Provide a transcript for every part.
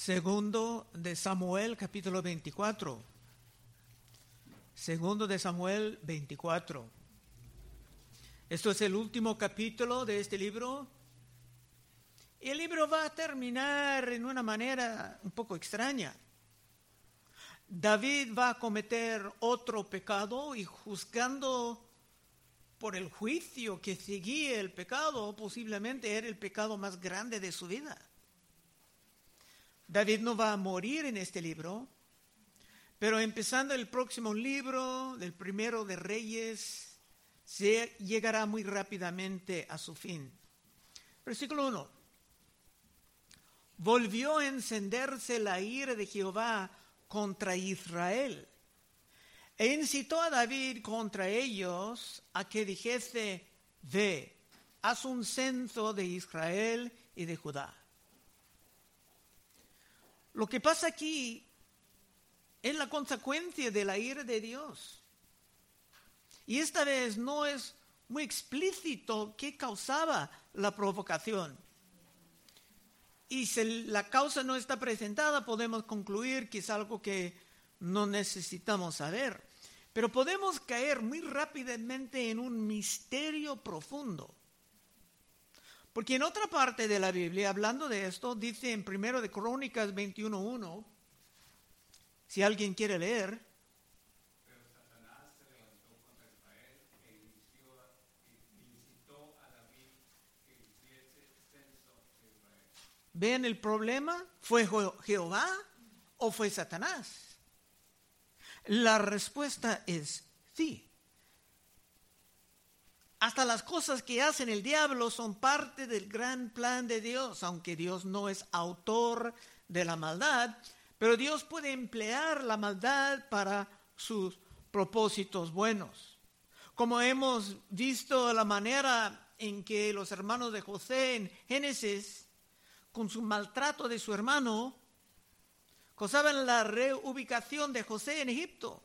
Segundo de Samuel, capítulo 24. Segundo de Samuel 24. Esto es el último capítulo de este libro. Y el libro va a terminar en una manera un poco extraña. David va a cometer otro pecado y juzgando por el juicio que seguía el pecado, posiblemente era el pecado más grande de su vida. David no va a morir en este libro, pero empezando el próximo libro, el primero de Reyes, llegará muy rápidamente a su fin. Versículo 1. Volvió a encenderse la ira de Jehová contra Israel e incitó a David contra ellos a que dijese, ve, haz un censo de Israel y de Judá lo que pasa aquí es la consecuencia de la ira de Dios. Y esta vez no es muy explícito qué causaba la provocación. Y si la causa no está presentada, podemos concluir que es algo que no necesitamos saber. Pero podemos caer muy rápidamente en un misterio profundo. Porque en otra parte de la Biblia, hablando de esto, dice en primero de Crónicas 21.1, si alguien quiere leer, ¿Ven el problema? ¿Fue Jehová o fue Satanás? La respuesta es sí. Hasta las cosas que hacen el diablo son parte del gran plan de Dios, aunque Dios no es autor de la maldad, pero Dios puede emplear la maldad para sus propósitos buenos. Como hemos visto la manera en que los hermanos de José en Génesis, con su maltrato de su hermano, causaban la reubicación de José en Egipto,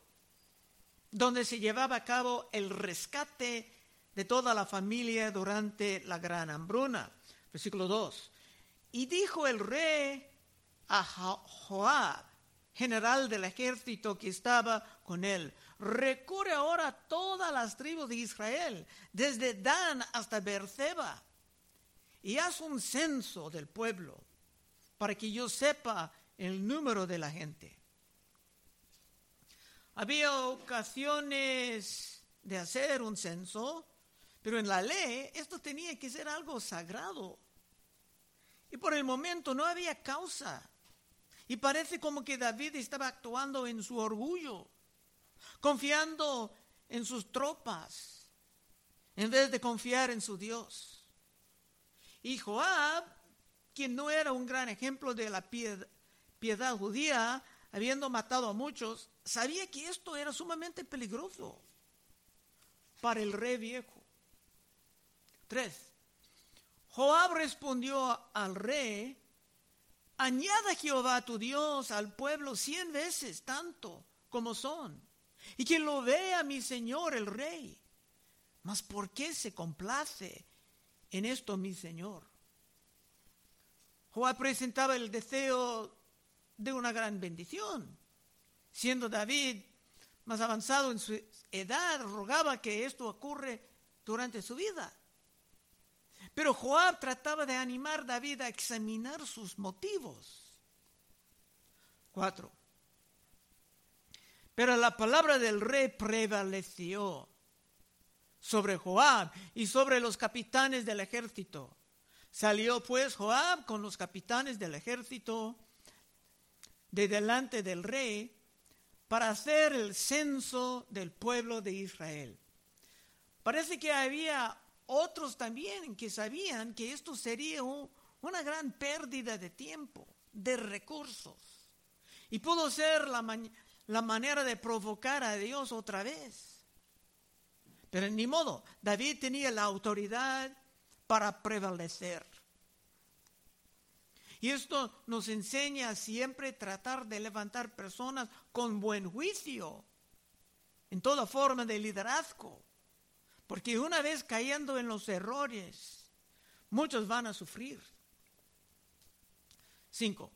donde se llevaba a cabo el rescate de toda la familia durante la gran hambruna. Versículo 2. Y dijo el rey a Joab, general del ejército que estaba con él, recurre ahora a todas las tribus de Israel, desde Dan hasta Berseba, y haz un censo del pueblo, para que yo sepa el número de la gente. Había ocasiones de hacer un censo, pero en la ley esto tenía que ser algo sagrado. Y por el momento no había causa. Y parece como que David estaba actuando en su orgullo, confiando en sus tropas, en vez de confiar en su Dios. Y Joab, quien no era un gran ejemplo de la piedad, judía, habiendo matado a muchos, sabía que esto era sumamente peligroso para el rey viejo. 3. Joab respondió al rey, añada Jehová tu Dios al pueblo cien veces tanto como son, y que lo vea mi señor el rey. Mas ¿por qué se complace en esto mi señor? Joab presentaba el deseo de una gran bendición. Siendo David más avanzado en su edad, rogaba que esto ocurre durante su vida. Pero Joab trataba de animar a David a examinar sus motivos. Cuatro. Pero la palabra del rey prevaleció sobre Joab y sobre los capitanes del ejército. Salió pues Joab con los capitanes del ejército de delante del rey para hacer el censo del pueblo de Israel. Parece que había otros también que sabían que esto sería una gran pérdida de tiempo, de recursos. Y pudo ser la, manera de provocar a Dios otra vez. Pero ni modo, David tenía la autoridad para prevalecer. Y esto nos enseña a siempre tratar de levantar personas con buen juicio en toda forma de liderazgo. Porque una vez cayendo en los errores, muchos van a sufrir. Cinco.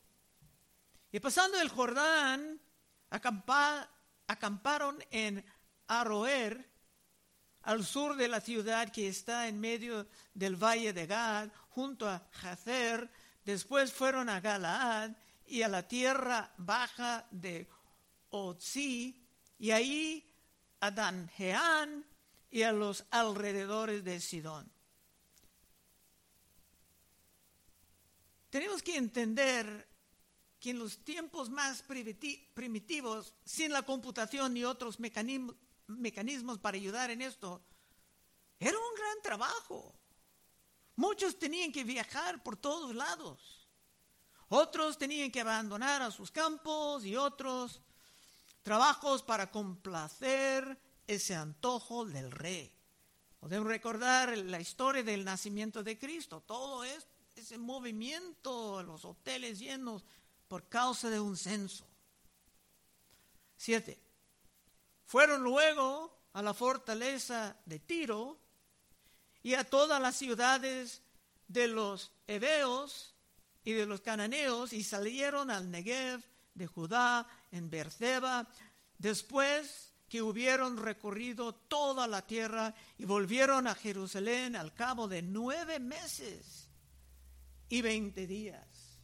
Y pasando el Jordán, acamparon en Aroer, al sur de la ciudad que está en medio del valle de Gad, junto a Jazer. Después fueron a Galaad y a la tierra baja de Otzi, y ahí a Danjeán y a los alrededores de Sidón. Tenemos que entender que en los tiempos más primitivos, sin la computación ni otros mecanismos para ayudar en esto, era un gran trabajo. Muchos tenían que viajar por todos lados. Otros tenían que abandonar a sus campos y otros trabajos para complacer ese antojo del rey. Podemos recordar la historia del nacimiento de Cristo. Todo ese movimiento, los hoteles llenos, por causa de un censo. Siete. Fueron luego a la fortaleza de Tiro y a todas las ciudades de los heveos y de los cananeos y salieron al Negev de Judá en Berseba después que hubieron recorrido toda la tierra y volvieron a Jerusalén al cabo de nueve meses y veinte días.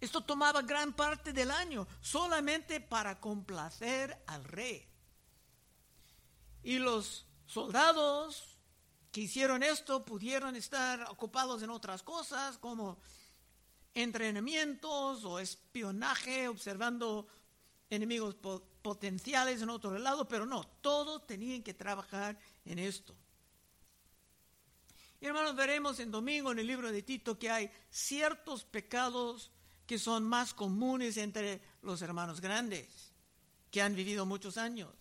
Esto tomaba gran parte del año solamente para complacer al rey. Y los soldados que hicieron esto pudieron estar ocupados en otras cosas como entrenamientos o espionaje, observando enemigos potenciales en otro lado, pero no, todos tenían que trabajar en esto. Y hermanos, veremos en domingo en el libro de Tito que hay ciertos pecados que son más comunes entre los hermanos grandes, que han vivido muchos años.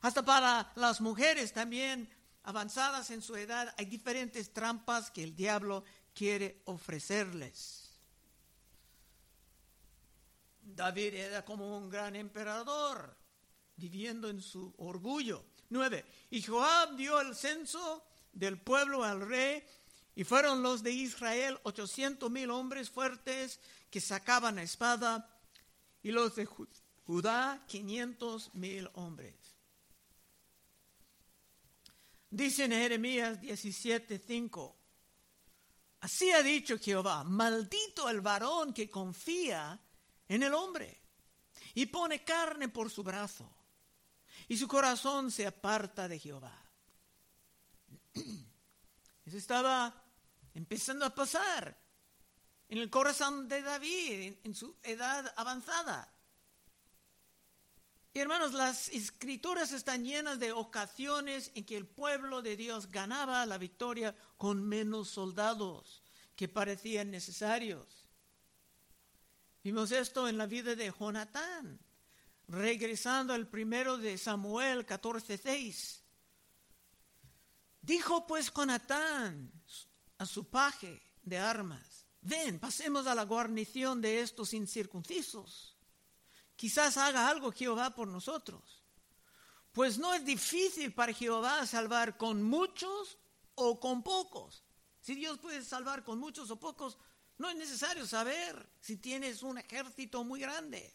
Hasta para las mujeres también avanzadas en su edad hay diferentes trampas que el diablo quiere ofrecerles. David era como un gran emperador, viviendo en su orgullo. Nueve. Y Joab dio el censo del pueblo al rey y fueron los de Israel ochocientos mil hombres fuertes que sacaban la espada, y los de Judá quinientos mil hombres. Dice en Jeremías 17:5, así ha dicho Jehová, maldito el varón que confía en el hombre y pone carne por su brazo, y su corazón se aparta de Jehová. Eso estaba empezando a pasar en el corazón de David, en, su edad avanzada. Y hermanos, las escrituras están llenas de ocasiones en que el pueblo de Dios ganaba la victoria con menos soldados que parecían necesarios. Vimos esto en la vida de Jonatán, regresando al primero de Samuel 14:6. Dijo pues Jonatán a su paje de armas, ven, pasemos a la guarnición de estos incircuncisos. Quizás haga algo Jehová por nosotros. Pues no es difícil para Jehová salvar con muchos o con pocos. Si Dios puede salvar con muchos o pocos, no es necesario saber si tienes un ejército muy grande.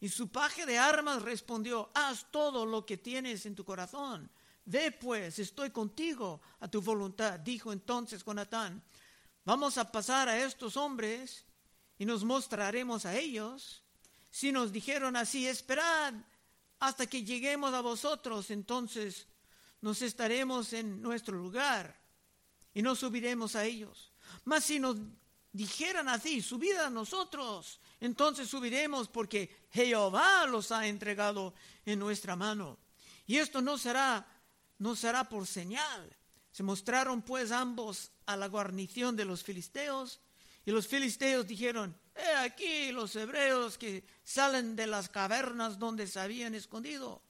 Y su paje de armas respondió, haz todo lo que tienes en tu corazón Ve pues, estoy contigo a tu voluntad, dijo entonces Jonatán. Vamos a pasar a estos hombres y nos mostraremos a ellos. Si nos dijeron así, esperad hasta que lleguemos a vosotros, entonces nos estaremos en nuestro lugar y no subiremos a ellos. Mas si nos dijeran así, subid a nosotros, entonces subiremos porque Jehová los ha entregado en nuestra mano. Y esto no será no será por señal. Se mostraron pues ambos a la guarnición de los filisteos y los filisteos dijeron, he aquí los hebreos que salen de las cavernas donde se habían escondido.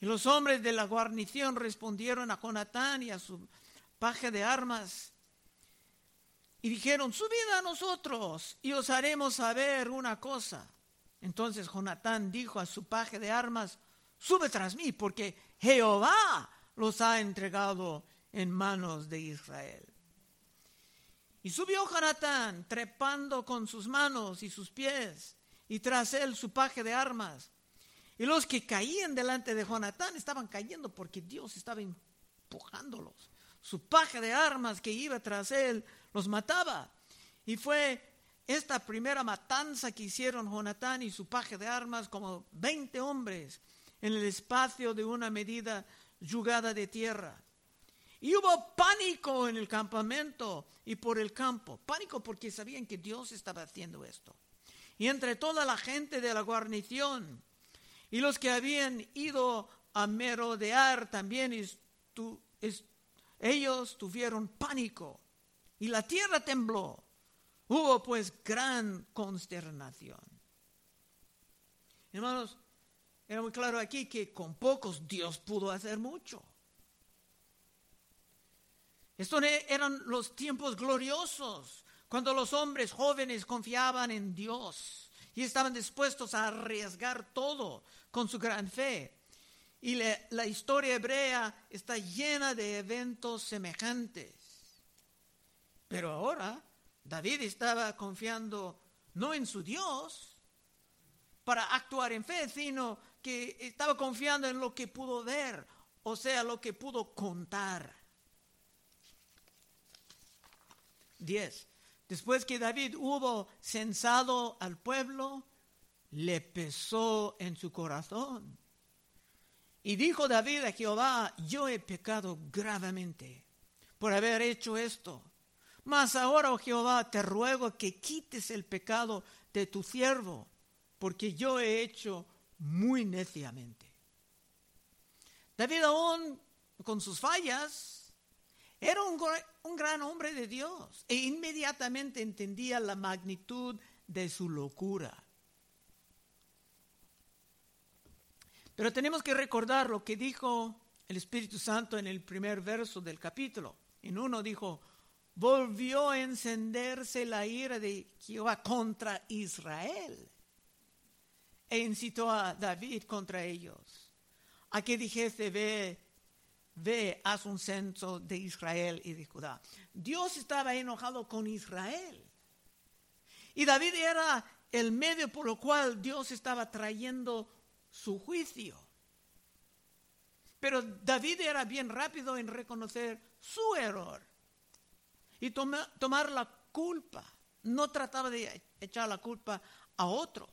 Y los hombres de la guarnición respondieron a Jonatán y a su paje de armas y dijeron, subid a nosotros y os haremos saber una cosa. Entonces Jonatán dijo a su paje de armas, sube tras mí, porque Jehová los ha entregado en manos de Israel. Y subió Jonatán, trepando con sus manos y sus pies, y tras él su paje de armas. Y los que caían delante de Jonatán estaban cayendo porque Dios estaba empujándolos. Su paje de armas que iba tras él los mataba. Y fue esta primera matanza que hicieron Jonatán y su paje de armas, como 20 hombres, en el espacio de una medida yugada de tierra. Y hubo pánico en el campamento y por el campo. Pánico porque sabían que Dios estaba haciendo esto. Y entre toda la gente de la guarnición y los que habían ido a merodear también, ellos tuvieron pánico y la tierra tembló. Hubo pues gran consternación. Hermanos, era muy claro aquí que con pocos Dios pudo hacer mucho. Estos eran los tiempos gloriosos, cuando los hombres jóvenes confiaban en Dios y estaban dispuestos a arriesgar todo con su gran fe. Y la historia hebrea está llena de eventos semejantes. Pero ahora David estaba confiando no en su Dios para actuar en fe, sino que estaba confiando en lo que pudo ver, o sea, lo que pudo contar. 10. Después que David hubo censado al pueblo, le pesó en su corazón. Y dijo David a Jehová, yo he pecado gravemente por haber hecho esto. Mas ahora, oh Jehová, te ruego que quites el pecado de tu siervo, porque yo he hecho muy neciamente. David aún con sus fallas, era un, gran hombre de Dios e inmediatamente entendía la magnitud de su locura. Pero tenemos que recordar lo que dijo el Espíritu Santo en el primer verso del capítulo. En uno dijo, volvió a encenderse la ira de Jehová contra Israel e incitó a David contra ellos, a que dijese, ve, ve, haz un censo de Israel y de Judá. Dios estaba enojado con Israel. Y David era el medio por lo cual Dios estaba trayendo su juicio. Pero David era bien rápido en reconocer su error y tomar la culpa. No trataba de echar la culpa a otros.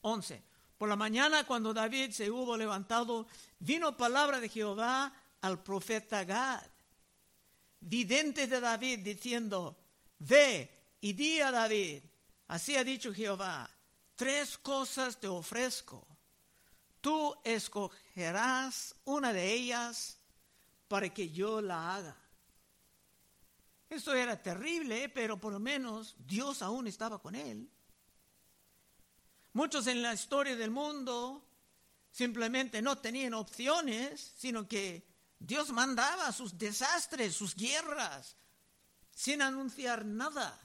11. Por la mañana, cuando David se hubo levantado, vino palabra de Jehová al profeta Gad, vidente de David, diciendo, ve y di a David, así ha dicho Jehová, tres cosas te ofrezco. Tú escogerás una de ellas para que yo la haga. Esto era terrible, pero por lo menos Dios aún estaba con él. Muchos en la historia del mundo simplemente no tenían opciones, sino que Dios mandaba sus desastres, sus guerras, sin anunciar nada.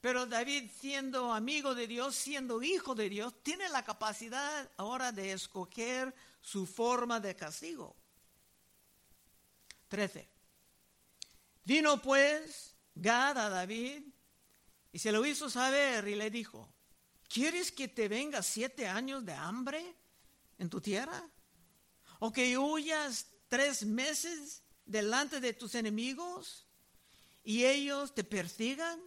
Pero David, siendo amigo de Dios, siendo hijo de Dios, tiene la capacidad ahora de escoger su forma de castigo. 13. Vino pues Gad a David y se lo hizo saber y le dijo, ¿Quieres que te venga siete años de hambre en tu tierra? ¿O que huyas tres meses delante de tus enemigos y ellos te persigan?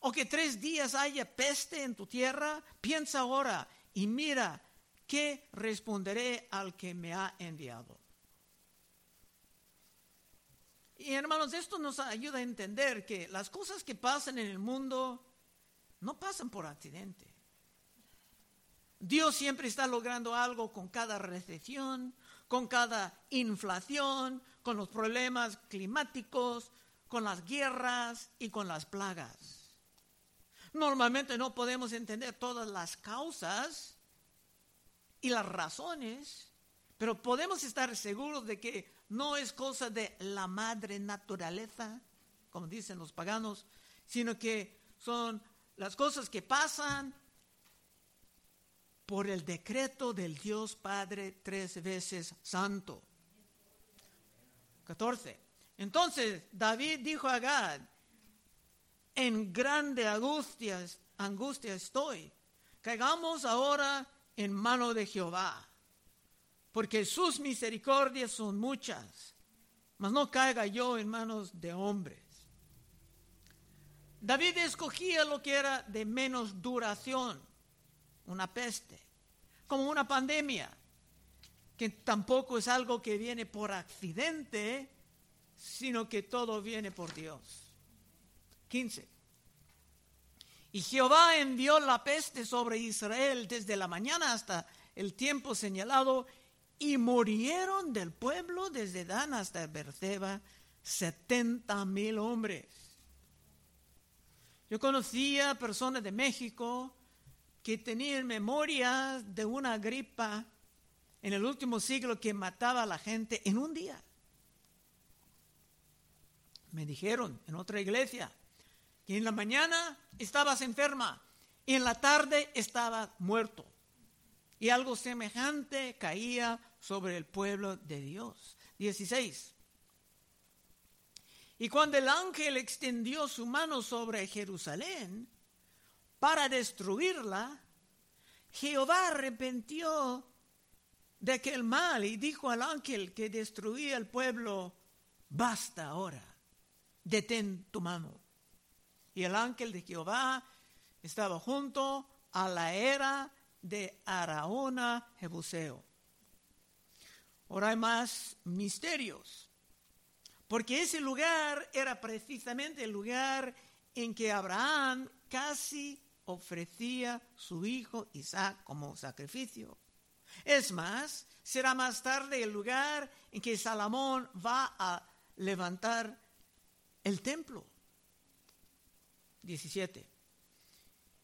¿O que tres días haya peste en tu tierra? Piensa ahora y mira qué responderé al que me ha enviado. Y hermanos, esto nos ayuda a entender que las cosas que pasan en el mundo no pasan por accidente. Dios siempre está logrando algo con cada recesión, con cada inflación, con los problemas climáticos, con las guerras y con las plagas. Normalmente no podemos entender todas las causas y las razones, pero podemos estar seguros de que no es cosa de la madre naturaleza, como dicen los paganos, sino que son las cosas que pasan por el decreto del Dios Padre tres veces santo. 14. Entonces David dijo a Gad, en grande angustia, estoy. Caigamos ahora en mano de Jehová, porque sus misericordias son muchas, mas no caiga yo en manos de hombres. David escogía lo que era de menos duración, una peste, como una pandemia, que tampoco es algo que viene por accidente, sino que todo viene por Dios. 15. Y Jehová envió la peste sobre Israel desde la mañana hasta el tiempo señalado, y murieron del pueblo desde Dan hasta Berseba setenta mil hombres. Yo conocía personas de México que tenían memoria de una gripa en el último siglo que mataba a la gente en un día. Me dijeron en otra iglesia que en la mañana estabas enferma y en la tarde estabas muerto. Y algo semejante caía sobre el pueblo de Dios. 16. Y cuando el ángel extendió su mano sobre Jerusalén para destruirla, Jehová arrepentió de aquel mal y dijo al ángel que destruía el pueblo, basta ahora, detén tu mano. Y el ángel de Jehová estaba junto a la era de Araona Jebuseo. Ahora hay más misterios, porque ese lugar era precisamente el lugar en que Abraham casi ofrecía su hijo Isaac como sacrificio. Es más, será más tarde el lugar en que Salomón va a levantar el templo. 17.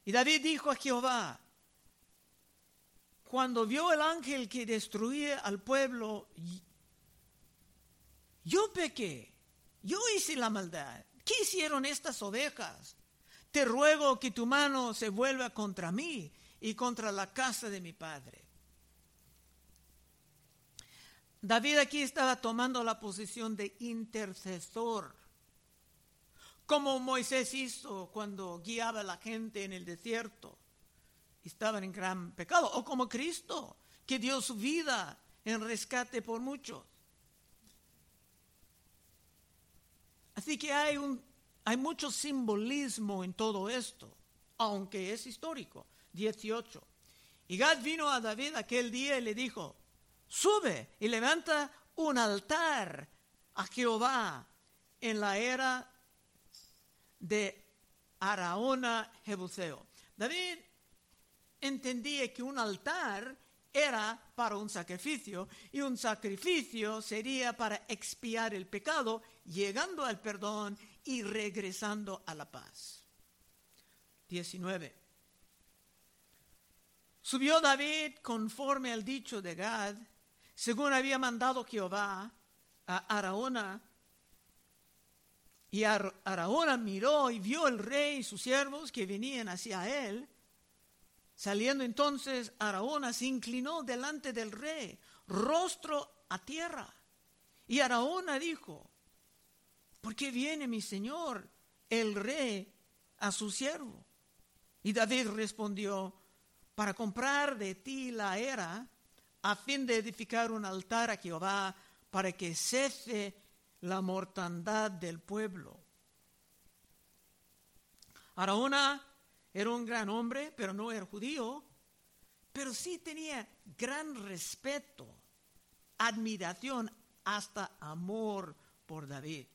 Y David dijo a Jehová, cuando vio el ángel que destruía al pueblo, yo pequé, yo hice la maldad. ¿Qué hicieron estas ovejas? Te ruego que tu mano se vuelva contra mí y contra la casa de mi padre. David aquí estaba tomando la posición de intercesor, como Moisés hizo cuando guiaba a la gente en el desierto estaban en gran pecado, o como Cristo, que dio su vida en rescate por muchos. Así que hay, un, hay mucho simbolismo en todo esto, aunque es histórico. 18. Y Gad vino a David aquel día y le dijo, sube y levanta un altar a Jehová en la era de Araona Jebuseo. David entendía que un altar era para un sacrificio y un sacrificio sería para expiar el pecado, llegando al perdón y regresando a la paz. 19. Subió David conforme al dicho de Gad, según había mandado Jehová a Araona. Y Araona miró y vio el rey y sus siervos que venían hacia él Saliendo entonces, Araona se inclinó delante del rey, rostro a tierra. Y Araona dijo, ¿por qué viene mi señor, el rey, a su siervo? Y David respondió, para comprar de ti la era, a fin de edificar un altar a Jehová, para que cese la mortandad del pueblo. Araona era un gran hombre, pero no era judío, pero sí tenía gran respeto, admiración, hasta amor por David.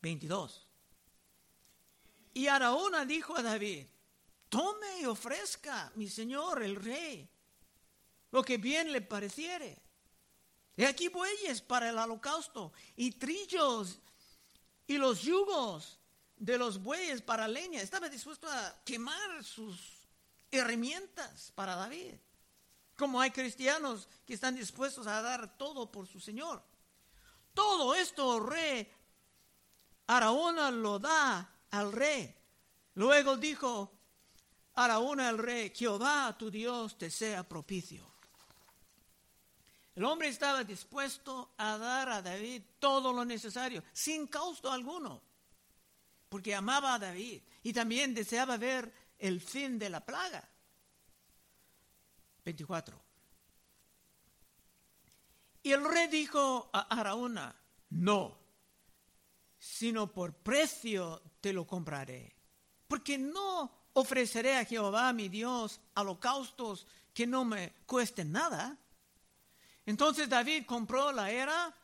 22. Y Araúna dijo a David, tome y ofrezca, mi señor el rey, lo que bien le pareciere. He aquí bueyes para el holocausto y trillos y los yugos de los bueyes para leña. Estaba dispuesto a quemar sus herramientas para David. Como hay cristianos que están dispuestos a dar todo por su Señor. Todo esto, rey Araúna lo da al rey. Luego dijo Araúna al rey, Jehová tu Dios te sea propicio. El hombre estaba dispuesto a dar a David todo lo necesario, sin costo alguno, porque amaba a David y también deseaba ver el fin de la plaga. 24. Y el rey dijo a Araúna, no, sino por precio te lo compraré, porque no ofreceré a Jehová mi Dios holocaustos que no me cuesten nada. Entonces David compró la era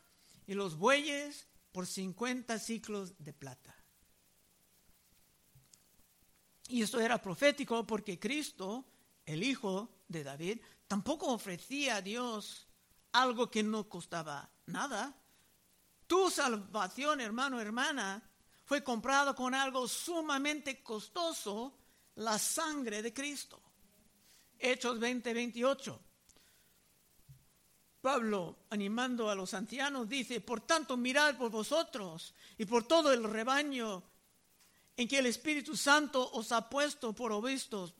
y los bueyes por 50 ciclos de plata. Y esto era profético porque Cristo, el Hijo de David, tampoco ofrecía a Dios algo que no costaba nada. Tu salvación, hermano, hermana, fue comprado con algo sumamente costoso, la sangre de Cristo. Hechos 20, 28. Pablo, animando a los ancianos, dice, por tanto, mirad por vosotros y por todo el rebaño en que el Espíritu Santo os ha puesto por obispos,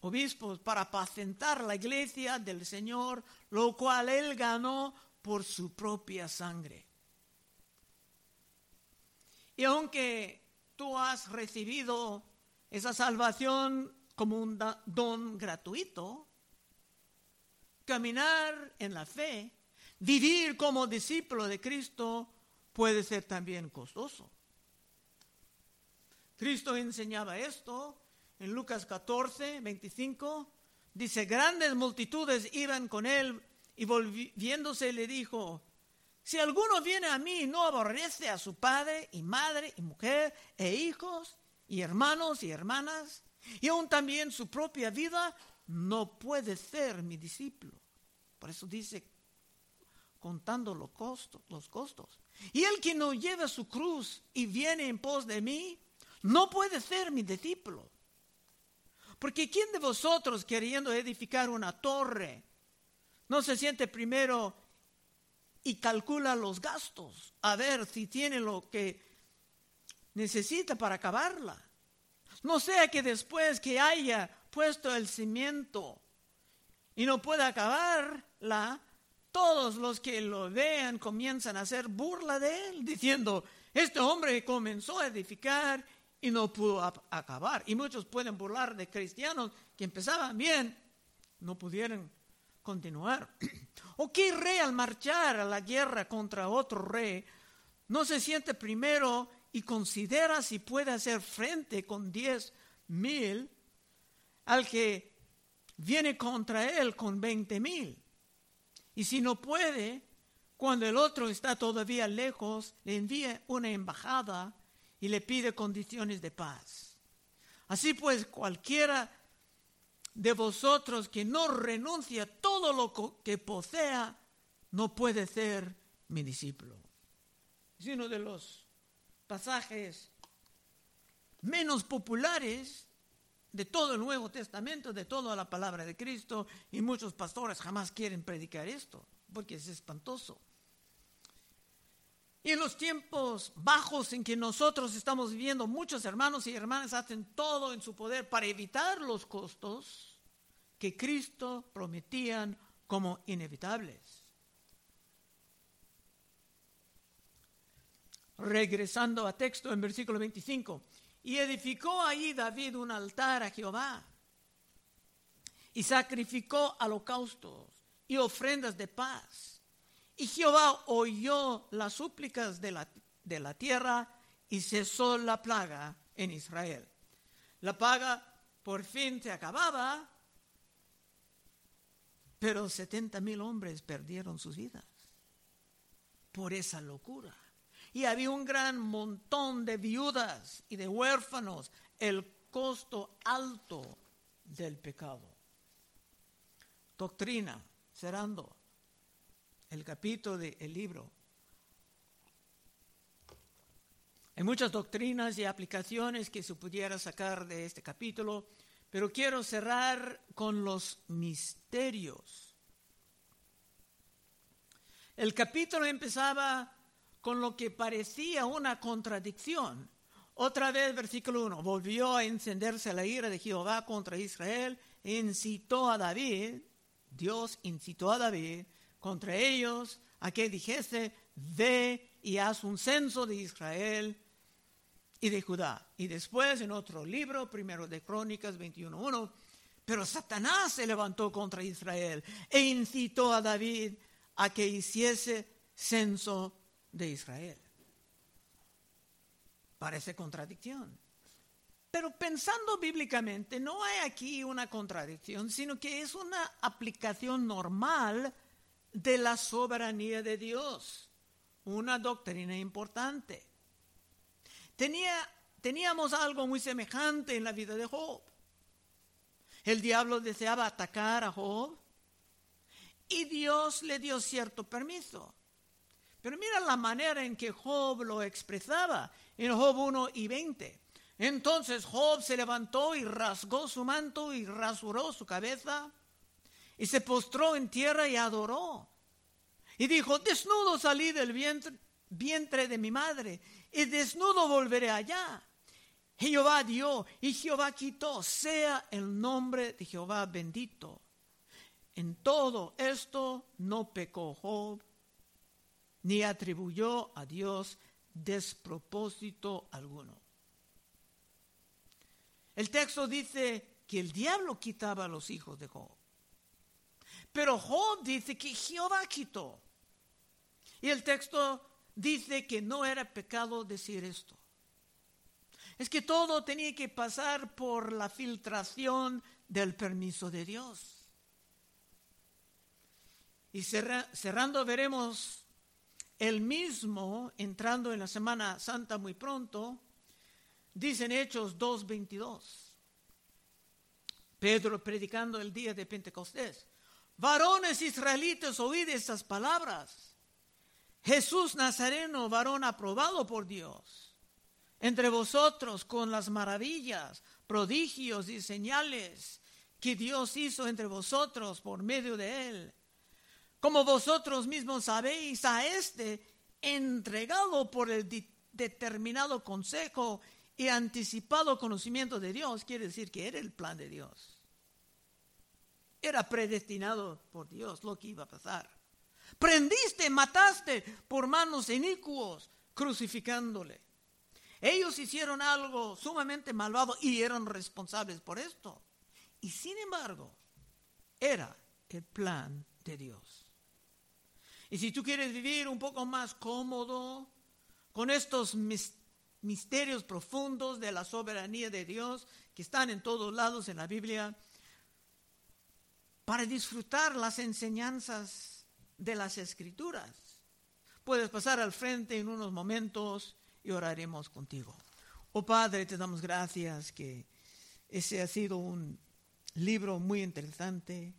obispos para apacentar la iglesia del Señor, lo cual él ganó por su propia sangre. Y aunque tú has recibido esa salvación como un don gratuito, caminar en la fe, vivir como discípulo de Cristo puede ser también costoso. Cristo enseñaba esto en Lucas 14, 25. Dice, grandes multitudes iban con él y volviéndose le dijo, si alguno viene a mí y no aborrece a su padre y madre y mujer e hijos y hermanos y hermanas, y aún también su propia vida, no puede ser mi discípulo. Por eso dice, contando los costos, los costos. Y el que no lleva su cruz y viene en pos de mí, no puede ser mi discípulo. Porque ¿quién de vosotros queriendo edificar una torre no se siente primero y calcula los gastos a ver si tiene lo que necesita para acabarla? No sea que después que haya puesto el cimiento y no pueda acabarla, todos los que lo vean comienzan a hacer burla de él, diciendo, este hombre comenzó a edificar y no pudo acabar. Y muchos pueden burlar de cristianos que empezaban bien, no pudieron continuar. ¿O qué rey al marchar a la guerra contra otro rey no se siente primero y considera si puede hacer frente con diez mil al que viene contra él con veinte mil. Y si no puede, cuando el otro está todavía lejos, le envía una embajada y le pide condiciones de paz. Así pues, cualquiera de vosotros que no renuncia todo lo que posea, no puede ser mi discípulo. Es uno de los pasajes menos populares de todo el Nuevo Testamento, de toda la palabra de Cristo, y muchos pastores jamás quieren predicar esto, porque es espantoso. Y en los tiempos bajos en que nosotros estamos viviendo, muchos hermanos y hermanas hacen todo en su poder para evitar los costos que Cristo prometían como inevitables. Regresando a texto en versículo 25, y edificó ahí David un altar a Jehová y sacrificó holocaustos y ofrendas de paz. Y Jehová oyó las súplicas de la, de la tierra y cesó la plaga en Israel. La plaga por fin se acababa, pero 70 mil hombres perdieron sus vidas por esa locura y había un gran montón de viudas y de huérfanos, el costo alto del pecado. Doctrina, cerrando el capítulo del libro. Hay muchas doctrinas y aplicaciones que se pudiera sacar de este capítulo, pero quiero cerrar con los misterios. El capítulo empezaba con lo que parecía una contradicción. Otra vez, versículo 1, volvió a encenderse la ira de Jehová contra Israel, incitó a David, Dios incitó a David contra ellos a que dijese, ve y haz un censo de Israel y de Judá. Y después en otro libro, primero de Crónicas 21.1, pero Satanás se levantó contra Israel e incitó a David a que hiciese censo de Israel. Parece contradicción. Pero pensando bíblicamente, no hay aquí una contradicción, sino que es una aplicación normal de la soberanía de Dios, una doctrina importante. Tenía, teníamos algo muy semejante en la vida de Job. El diablo deseaba atacar a Job y Dios le dio cierto permiso. Pero mira la manera en que Job lo expresaba en Job 1 y 20. Entonces Job se levantó y rasgó su manto y rasuró su cabeza y se postró en tierra y adoró. Y dijo, desnudo salí del vientre, de mi madre y desnudo volveré allá. Jehová dio y Jehová quitó, sea el nombre de Jehová bendito. En todo esto no pecó Job, ni atribuyó a Dios despropósito alguno. El texto dice que el diablo quitaba a los hijos de Job. Pero Job dice que Jehová quitó. Y el texto dice que no era pecado decir esto. Es que todo tenía que pasar por la filtración del permiso de Dios. Y cerrando veremos el mismo entrando en la Semana Santa muy pronto Dicen Hechos 2.22. Pedro predicando el día de Pentecostés. Varones israelitas, oíd estas palabras. Jesús Nazareno, varón aprobado por Dios, entre vosotros con las maravillas, prodigios y señales que Dios hizo entre vosotros por medio de él. Como vosotros mismos sabéis, a este entregado por el determinado consejo y anticipado conocimiento de Dios quiere decir que era el plan de Dios. Era predestinado por Dios lo que iba a pasar. Prendiste, mataste por manos inicuos, crucificándole. Ellos hicieron algo sumamente malvado y eran responsables por esto. Y sin embargo, era el plan de Dios. Y si tú quieres vivir un poco más cómodo con estos misterios, profundos de la soberanía de Dios que están en todos lados en la Biblia, para disfrutar las enseñanzas de las escrituras. Puedes pasar al frente en unos momentos y oraremos contigo. Oh Padre, te damos gracias que ese ha sido un libro muy interesante.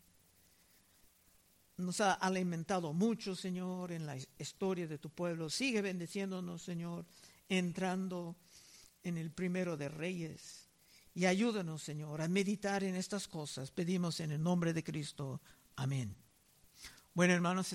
Nos ha alimentado mucho, Señor, en la historia de tu pueblo. Sigue bendiciéndonos, Señor entrando en el primero de Reyes. Y ayúdanos, Señor, a meditar en estas cosas. Pedimos en el nombre de Cristo. Amén. Bueno, hermanos.